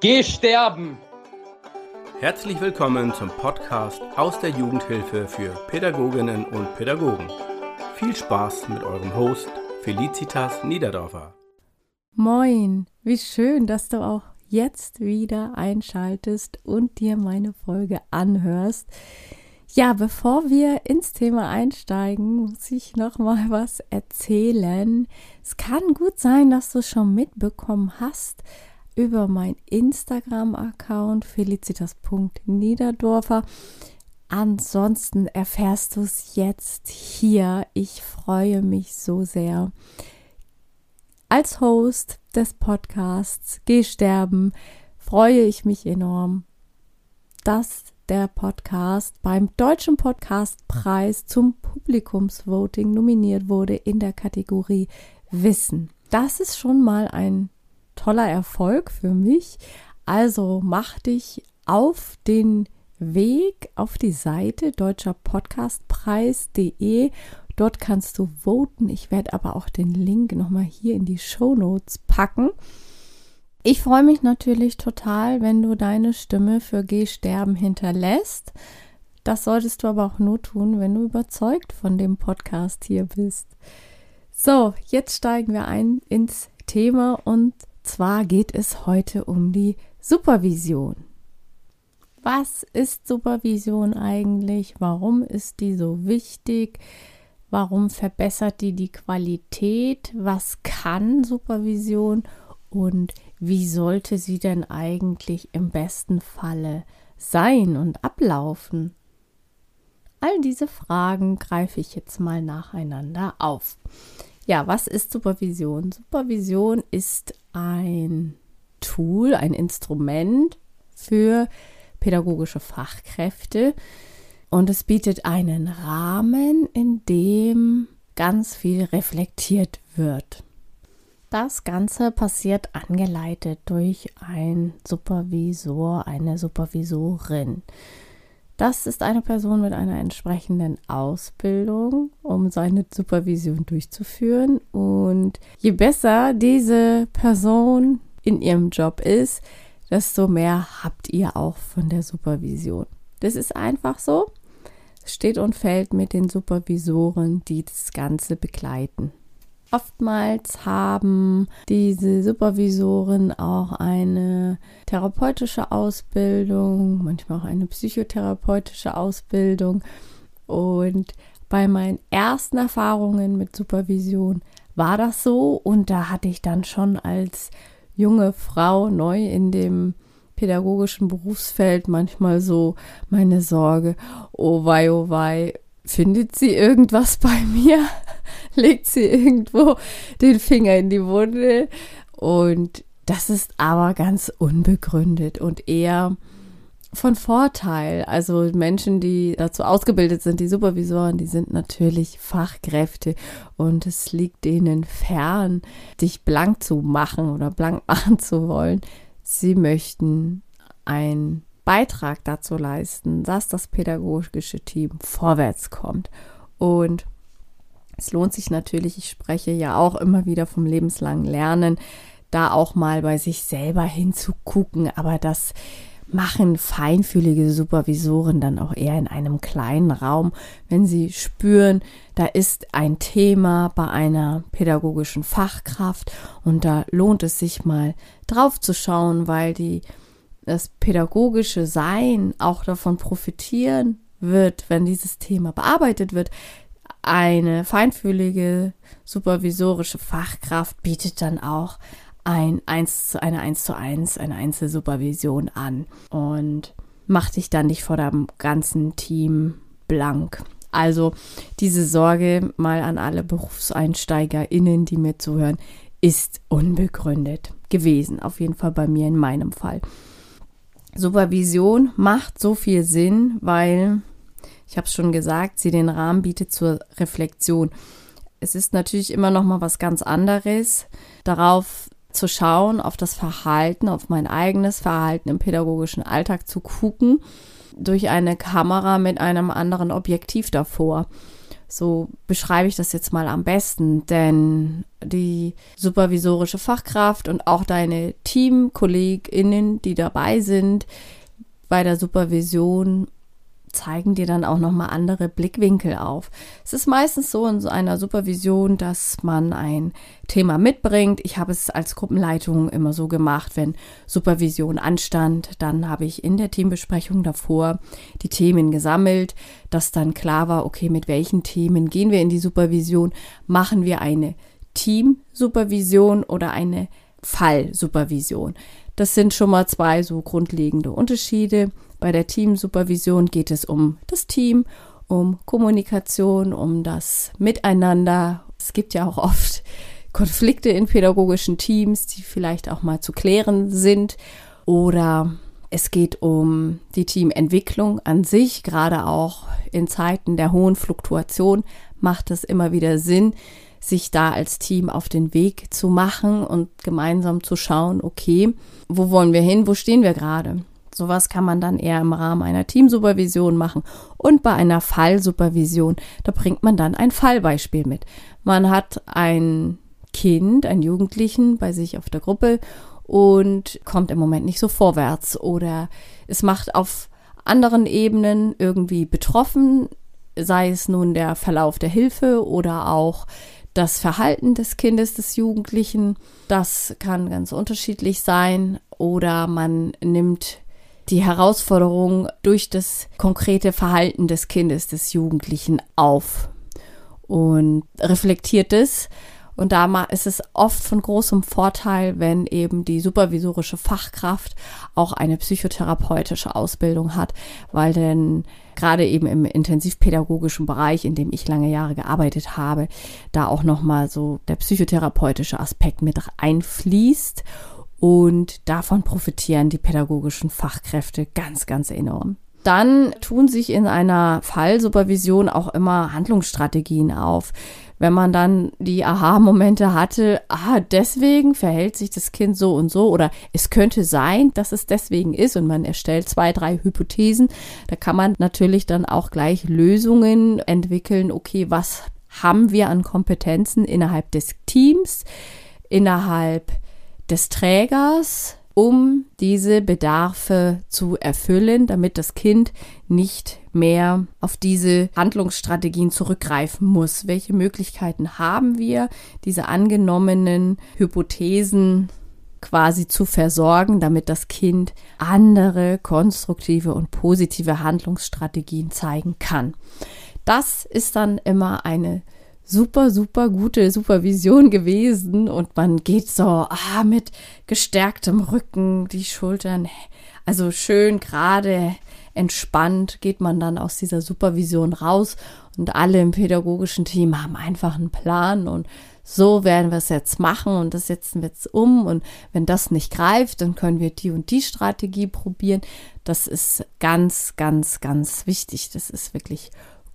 Geh sterben! Herzlich willkommen zum Podcast aus der Jugendhilfe für Pädagoginnen und Pädagogen. Viel Spaß mit eurem Host Felicitas Niederdorfer. Moin, wie schön, dass du auch jetzt wieder einschaltest und dir meine Folge anhörst. Ja, bevor wir ins Thema einsteigen, muss ich noch mal was erzählen. Es kann gut sein, dass du es schon mitbekommen hast, über mein Instagram-Account felicitas.niederdorfer. Ansonsten erfährst du es jetzt hier. Ich freue mich so sehr. Als Host des Podcasts Geh sterben freue ich mich enorm, dass der Podcast beim Deutschen Podcastpreis zum Publikumsvoting nominiert wurde in der Kategorie Wissen. Das ist schon mal ein toller Erfolg für mich. Also mach dich auf den Weg auf die Seite deutscherpodcastpreis.de. Dort kannst du voten. Ich werde aber auch den Link nochmal hier in die Show Notes packen. Ich freue mich natürlich total, wenn du deine Stimme für Geh sterben hinterlässt. Das solltest du aber auch nur tun, wenn du überzeugt von dem Podcast hier bist. So, jetzt steigen wir ein ins Thema und zwar geht es heute um die Supervision. Was ist Supervision eigentlich? Warum ist die so wichtig? Warum verbessert die die Qualität? Was kann Supervision? Und wie sollte sie denn eigentlich im besten Falle sein und ablaufen? All diese Fragen greife ich jetzt mal nacheinander auf. Ja, was ist Supervision? Supervision ist ein Tool, ein Instrument für pädagogische Fachkräfte und es bietet einen Rahmen, in dem ganz viel reflektiert wird. Das Ganze passiert angeleitet durch einen Supervisor, eine Supervisorin. Das ist eine Person mit einer entsprechenden Ausbildung, um seine Supervision durchzuführen. Und je besser diese Person in ihrem Job ist, desto mehr habt ihr auch von der Supervision. Das ist einfach so. Es steht und fällt mit den Supervisoren, die das Ganze begleiten. Oftmals haben diese Supervisoren auch eine therapeutische Ausbildung, manchmal auch eine psychotherapeutische Ausbildung. Und bei meinen ersten Erfahrungen mit Supervision war das so. Und da hatte ich dann schon als junge Frau neu in dem pädagogischen Berufsfeld manchmal so meine Sorge, oh wei, oh wei, findet sie irgendwas bei mir? legt sie irgendwo den Finger in die Wunde. Und das ist aber ganz unbegründet und eher von Vorteil. Also Menschen, die dazu ausgebildet sind, die Supervisoren, die sind natürlich Fachkräfte und es liegt ihnen fern, dich blank zu machen oder blank machen zu wollen. Sie möchten einen Beitrag dazu leisten, dass das pädagogische Team vorwärts kommt. Und es lohnt sich natürlich, ich spreche ja auch immer wieder vom lebenslangen Lernen, da auch mal bei sich selber hinzugucken, aber das machen feinfühlige Supervisoren dann auch eher in einem kleinen Raum, wenn sie spüren, da ist ein Thema bei einer pädagogischen Fachkraft und da lohnt es sich mal drauf zu schauen, weil die das pädagogische Sein auch davon profitieren wird, wenn dieses Thema bearbeitet wird, eine feinfühlige supervisorische Fachkraft bietet dann auch ein 1 zu, eine 1 zu 1, eine Einzelsupervision an und macht dich dann nicht vor dem ganzen Team blank. Also diese Sorge mal an alle BerufseinsteigerInnen, die mir zuhören, ist unbegründet gewesen. Auf jeden Fall bei mir in meinem Fall. Supervision macht so viel Sinn, weil ich habe es schon gesagt, sie den Rahmen bietet zur Reflexion. Es ist natürlich immer noch mal was ganz anderes, darauf zu schauen, auf das Verhalten, auf mein eigenes Verhalten im pädagogischen Alltag zu gucken, durch eine Kamera mit einem anderen Objektiv davor. So beschreibe ich das jetzt mal am besten, denn die supervisorische Fachkraft und auch deine Teamkolleginnen, die dabei sind bei der Supervision, zeigen dir dann auch nochmal andere Blickwinkel auf. Es ist meistens so in so einer Supervision, dass man ein Thema mitbringt. Ich habe es als Gruppenleitung immer so gemacht, wenn Supervision anstand, dann habe ich in der Teambesprechung davor die Themen gesammelt, dass dann klar war, okay, mit welchen Themen gehen wir in die Supervision? Machen wir eine Teamsupervision oder eine Fallsupervision? Das sind schon mal zwei so grundlegende Unterschiede. Bei der Teamsupervision geht es um das Team, um Kommunikation, um das Miteinander. Es gibt ja auch oft Konflikte in pädagogischen Teams, die vielleicht auch mal zu klären sind. Oder es geht um die Teamentwicklung an sich, gerade auch in Zeiten der hohen Fluktuation macht es immer wieder Sinn, sich da als Team auf den Weg zu machen und gemeinsam zu schauen, okay, wo wollen wir hin, wo stehen wir gerade? Sowas kann man dann eher im Rahmen einer Teamsupervision machen. Und bei einer Fallsupervision, da bringt man dann ein Fallbeispiel mit. Man hat ein Kind, einen Jugendlichen bei sich auf der Gruppe und kommt im Moment nicht so vorwärts oder es macht auf anderen Ebenen irgendwie betroffen, sei es nun der Verlauf der Hilfe oder auch das Verhalten des Kindes, des Jugendlichen. Das kann ganz unterschiedlich sein oder man nimmt die Herausforderung durch das konkrete Verhalten des Kindes, des Jugendlichen auf und reflektiert es. Und da ist es oft von großem Vorteil, wenn eben die supervisorische Fachkraft auch eine psychotherapeutische Ausbildung hat, weil denn gerade eben im intensivpädagogischen Bereich, in dem ich lange Jahre gearbeitet habe, da auch nochmal so der psychotherapeutische Aspekt mit einfließt und davon profitieren die pädagogischen Fachkräfte ganz, ganz enorm. Dann tun sich in einer Fallsupervision auch immer Handlungsstrategien auf. Wenn man dann die Aha-Momente hatte, ah, deswegen verhält sich das Kind so und so oder es könnte sein, dass es deswegen ist und man erstellt zwei, drei Hypothesen, da kann man natürlich dann auch gleich Lösungen entwickeln. Okay, was haben wir an Kompetenzen innerhalb des Teams, innerhalb des Trägers, um diese Bedarfe zu erfüllen, damit das Kind nicht mehr auf diese Handlungsstrategien zurückgreifen muss. Welche Möglichkeiten haben wir, diese angenommenen Hypothesen quasi zu versorgen, damit das Kind andere konstruktive und positive Handlungsstrategien zeigen kann. Das ist dann immer eine super, super gute Supervision gewesen und man geht so ah, mit gestärktem Rücken, die Schultern, also schön gerade entspannt geht man dann aus dieser Supervision raus und alle im pädagogischen Team haben einfach einen Plan und so werden wir es jetzt machen und das setzen wir jetzt um und wenn das nicht greift, dann können wir die und die Strategie probieren. Das ist ganz, ganz, ganz wichtig. Das ist wirklich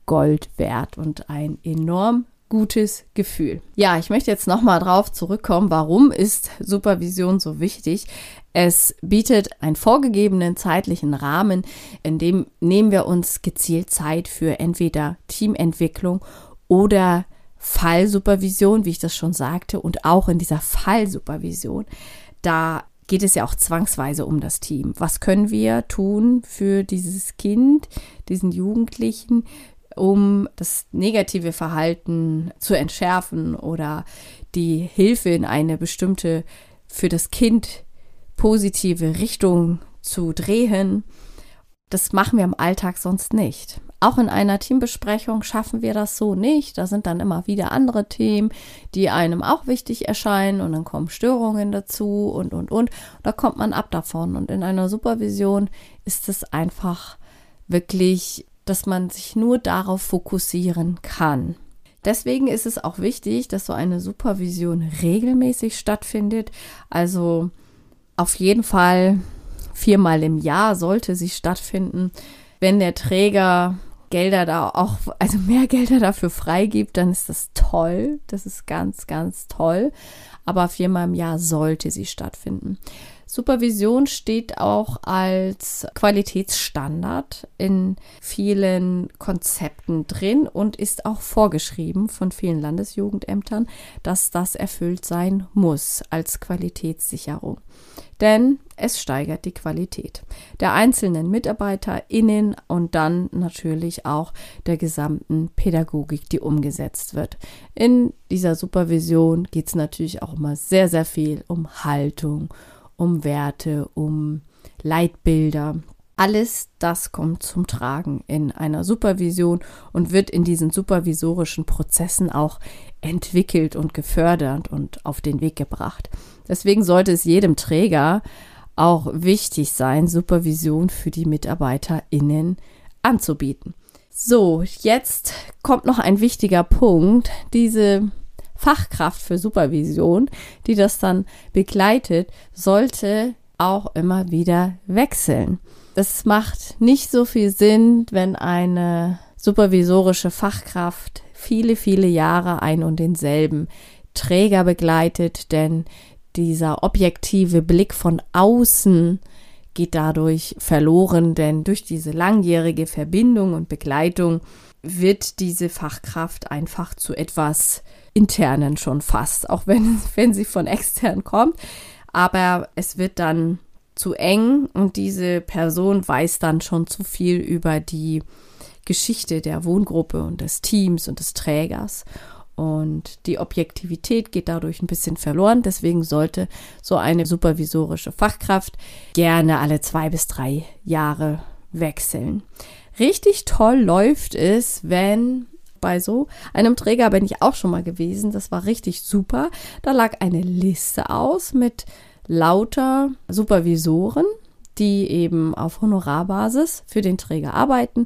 Gold wert und ein enorm gutes Gefühl. Ja, ich möchte jetzt nochmal drauf zurückkommen, warum ist Supervision so wichtig? Es bietet einen vorgegebenen zeitlichen Rahmen, in dem nehmen wir uns gezielt Zeit für entweder Teamentwicklung oder Fallsupervision, wie ich das schon sagte, und auch in dieser Fallsupervision, da geht es ja auch zwangsweise um das Team. Was können wir tun für dieses Kind, diesen Jugendlichen? Um das negative Verhalten zu entschärfen oder die Hilfe in eine bestimmte für das Kind positive Richtung zu drehen. Das machen wir im Alltag sonst nicht. Auch in einer Teambesprechung schaffen wir das so nicht. Da sind dann immer wieder andere Themen, die einem auch wichtig erscheinen und dann kommen Störungen dazu und, und, und. Da kommt man ab davon. Und in einer Supervision ist es einfach wirklich dass man sich nur darauf fokussieren kann. Deswegen ist es auch wichtig, dass so eine Supervision regelmäßig stattfindet. Also auf jeden Fall viermal im Jahr sollte sie stattfinden. Wenn der Träger Gelder da auch, also mehr Gelder dafür freigibt, dann ist das toll. Das ist ganz, ganz toll. Aber viermal im Jahr sollte sie stattfinden. Supervision steht auch als Qualitätsstandard in vielen Konzepten drin und ist auch vorgeschrieben von vielen Landesjugendämtern, dass das erfüllt sein muss als Qualitätssicherung. Denn es steigert die Qualität der einzelnen MitarbeiterInnen und dann natürlich auch der gesamten Pädagogik, die umgesetzt wird. In dieser Supervision geht es natürlich auch immer sehr, sehr viel um Haltung, um Werte, um Leitbilder. Alles das kommt zum Tragen in einer Supervision und wird in diesen supervisorischen Prozessen auch entwickelt und gefördert und auf den Weg gebracht. Deswegen sollte es jedem Träger auch wichtig sein, Supervision für die MitarbeiterInnen anzubieten. So, jetzt kommt noch ein wichtiger Punkt. Diese Fachkraft für Supervision, die das dann begleitet, sollte auch immer wieder wechseln. Es macht nicht so viel Sinn, wenn eine supervisorische Fachkraft viele, viele Jahre ein und denselben Träger begleitet, denn dieser objektive Blick von außen geht dadurch verloren, denn durch diese langjährige Verbindung und Begleitung wird diese Fachkraft einfach zu etwas internen schon fast, auch wenn, wenn sie von extern kommt. Aber es wird dann zu eng und diese Person weiß dann schon zu viel über die Geschichte der Wohngruppe und des Teams und des Trägers. Und die Objektivität geht dadurch ein bisschen verloren. Deswegen sollte so eine supervisorische Fachkraft gerne alle zwei bis drei Jahre wechseln. Richtig toll läuft es, wenn bei so einem Träger bin ich auch schon mal gewesen. Das war richtig super. Da lag eine Liste aus mit lauter Supervisoren, die eben auf Honorarbasis für den Träger arbeiten.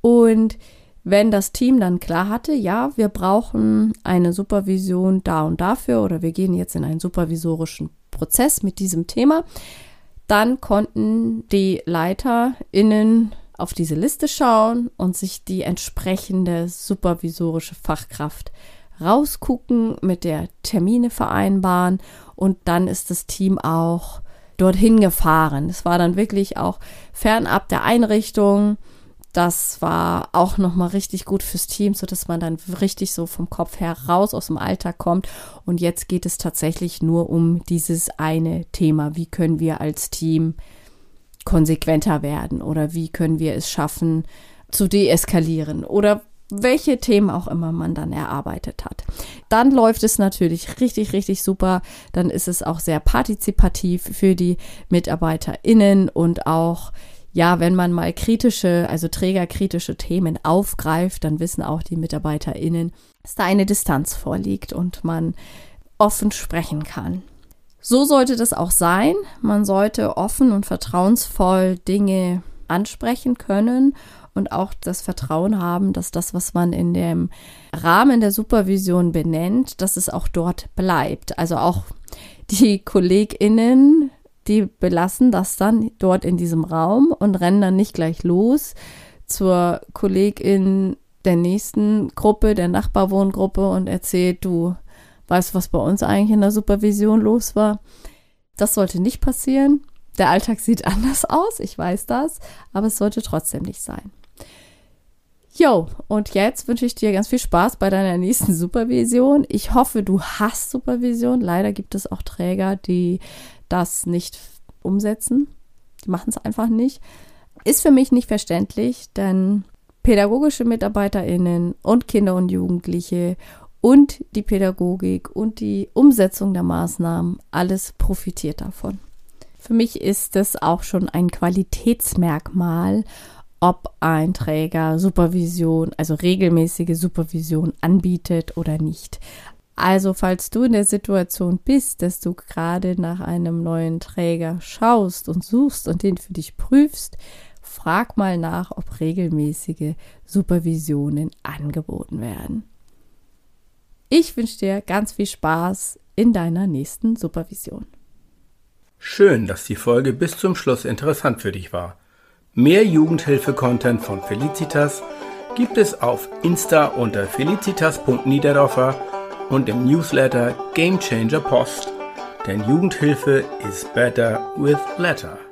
Und wenn das Team dann klar hatte, ja, wir brauchen eine Supervision da und dafür oder wir gehen jetzt in einen supervisorischen Prozess mit diesem Thema, dann konnten die LeiterInnen auf diese Liste schauen und sich die entsprechende supervisorische Fachkraft rausgucken, mit der Termine vereinbaren und dann ist das Team auch dorthin gefahren. Es war dann wirklich auch fernab der Einrichtung. Das war auch nochmal richtig gut fürs Team, so dass man dann richtig so vom Kopf her raus aus dem Alltag kommt. Und jetzt geht es tatsächlich nur um dieses eine Thema. Wie können wir als Team konsequenter werden oder wie können wir es schaffen zu deeskalieren oder welche Themen auch immer man dann erarbeitet hat. Dann läuft es natürlich richtig, richtig super. Dann ist es auch sehr partizipativ für die MitarbeiterInnen und auch, ja, wenn man mal kritische, also trägerkritische Themen aufgreift, dann wissen auch die MitarbeiterInnen, dass da eine Distanz vorliegt und man offen sprechen kann. So sollte das auch sein. Man sollte offen und vertrauensvoll Dinge ansprechen können und auch das Vertrauen haben, dass das, was man in dem Rahmen der Supervision benennt, dass es auch dort bleibt. Also auch die KollegInnen, die belassen das dann dort in diesem Raum und rennen dann nicht gleich los zur Kollegin der nächsten Gruppe, der Nachbarwohngruppe und erzählt, du, weißt, was bei uns eigentlich in der Supervision los war. Das sollte nicht passieren. Der Alltag sieht anders aus, ich weiß das, aber es sollte trotzdem nicht sein. Jo, und jetzt wünsche ich dir ganz viel Spaß bei deiner nächsten Supervision. Ich hoffe, du hast Supervision. Leider gibt es auch Träger, die das nicht umsetzen. Die machen es einfach nicht. Ist für mich nicht verständlich, denn pädagogische MitarbeiterInnen und Kinder und Jugendliche und die Pädagogik und die Umsetzung der Maßnahmen, alles profitiert davon. Für mich ist es auch schon ein Qualitätsmerkmal, ob ein Träger Supervision, also regelmäßige Supervision anbietet oder nicht. Also falls du in der Situation bist, dass du gerade nach einem neuen Träger schaust und suchst und den für dich prüfst, frag mal nach, ob regelmäßige Supervisionen angeboten werden. Ich wünsche dir ganz viel Spaß in deiner nächsten Supervision. Schön, dass die Folge bis zum Schluss interessant für dich war. Mehr Jugendhilfe-Content von Felicitas gibt es auf Insta unter felicitas.niederdorfer und im Newsletter Gamechanger Post. denn Jugendhilfe is better with letter.